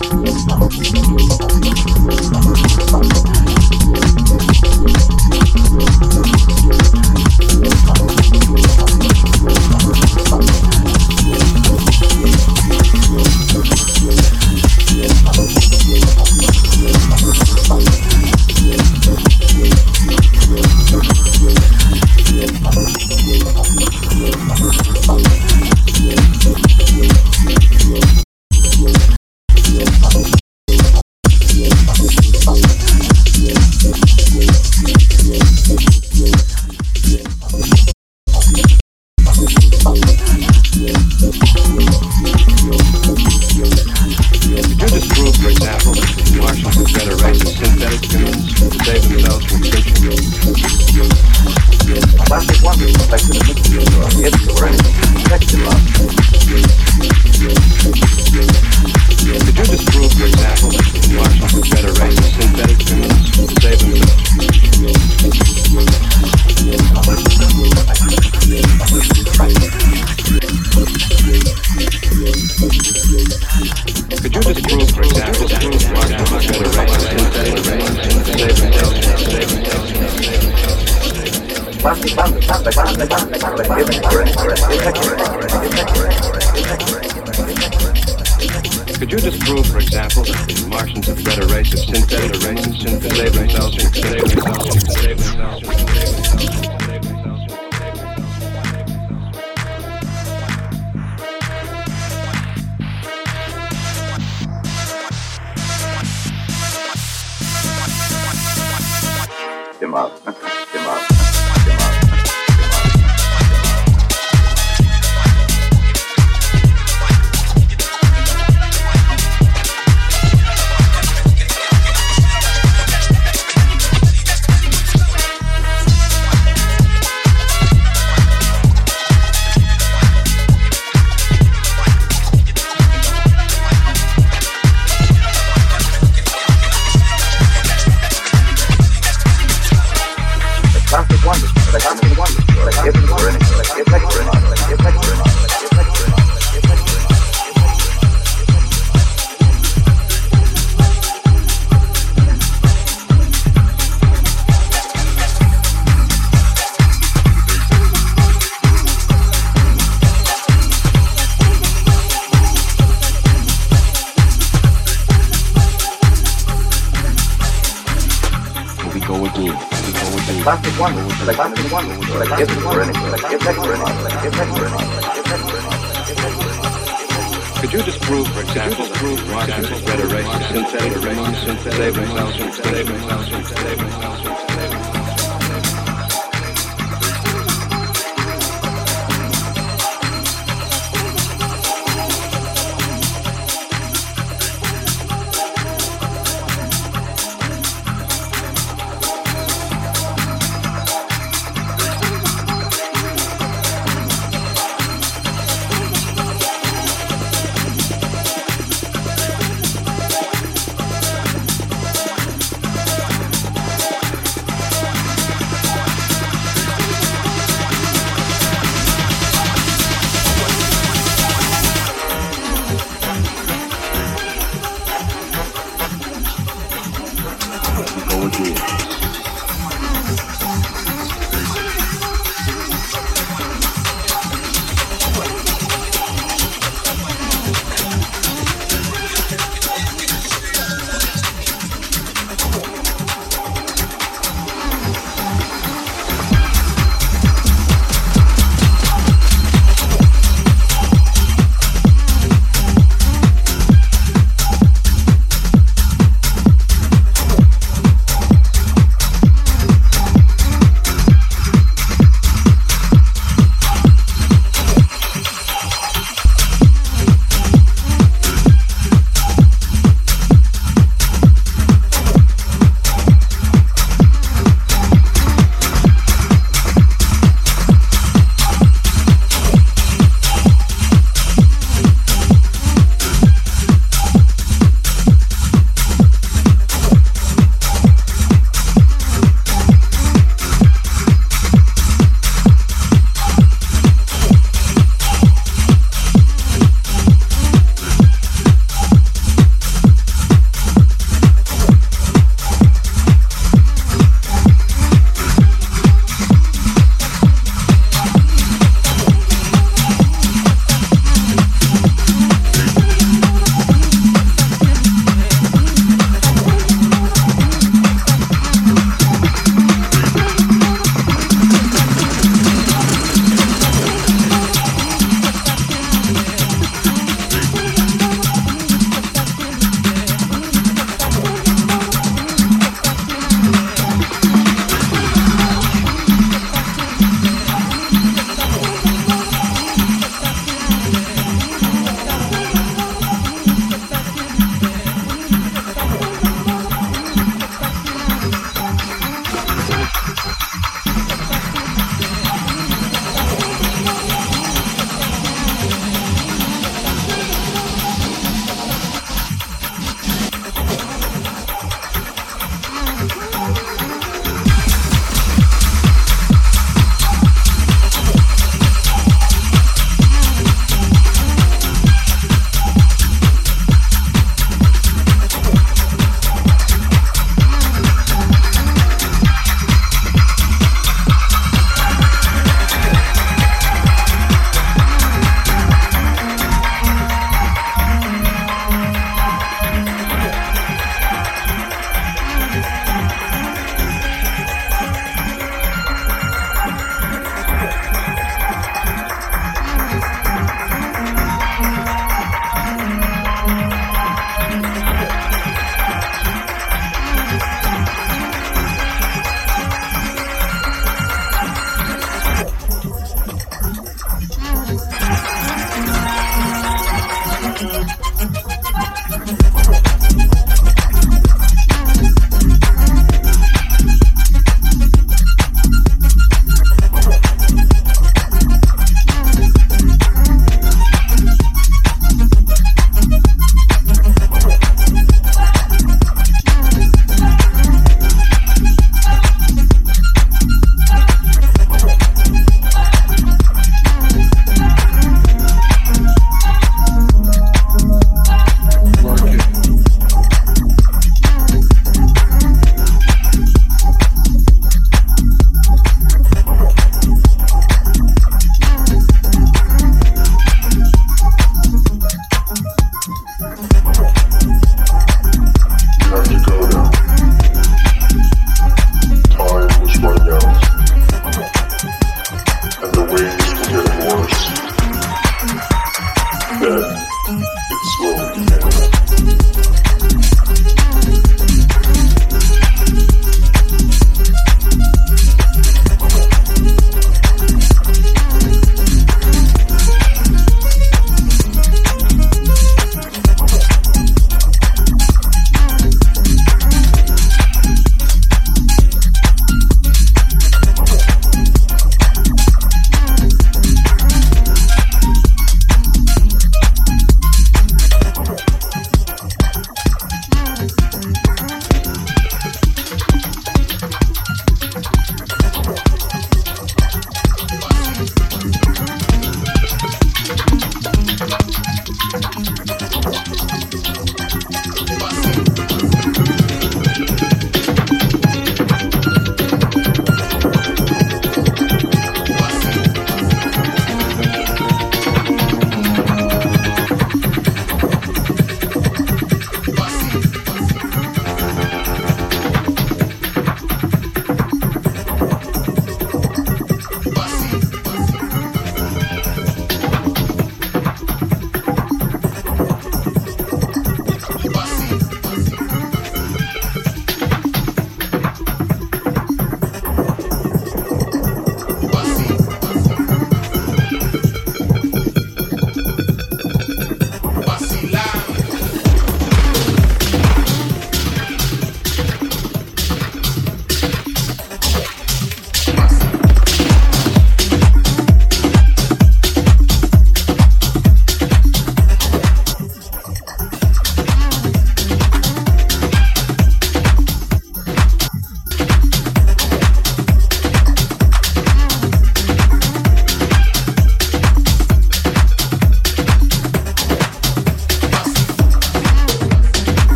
Thank you.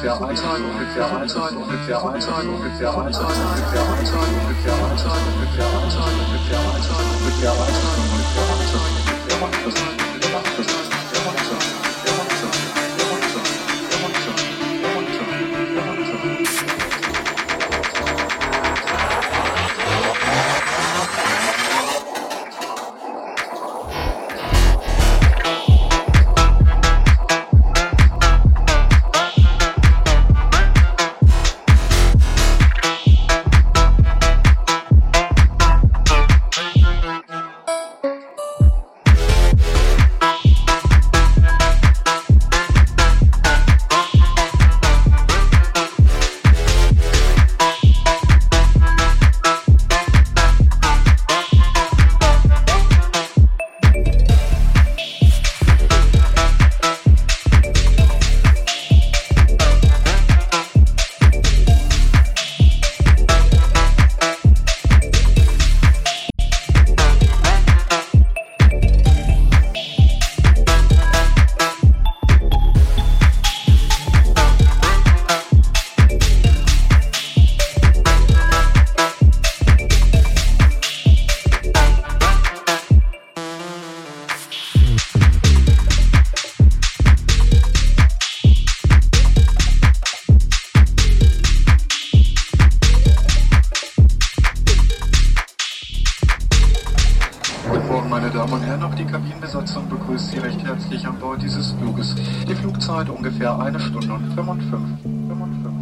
Ungefähr ein Tag, ungefähr ein Tag, ungefähr ein Tag, ungefähr ein Tag, ungefähr ein Tag, ungefähr ein Tag, ungefähr ein Tag, ungefähr ein Tag, ungefähr ein Tag, ungefähr ein Tag, ungefähr ein Tag, ungefähr ein meine Damen und Herren. Auch die Kabinenbesatzung begrüßt Sie recht herzlich an Bord dieses Fluges. Die Flugzeit ungefähr eine Stunde und 55. 55. 55.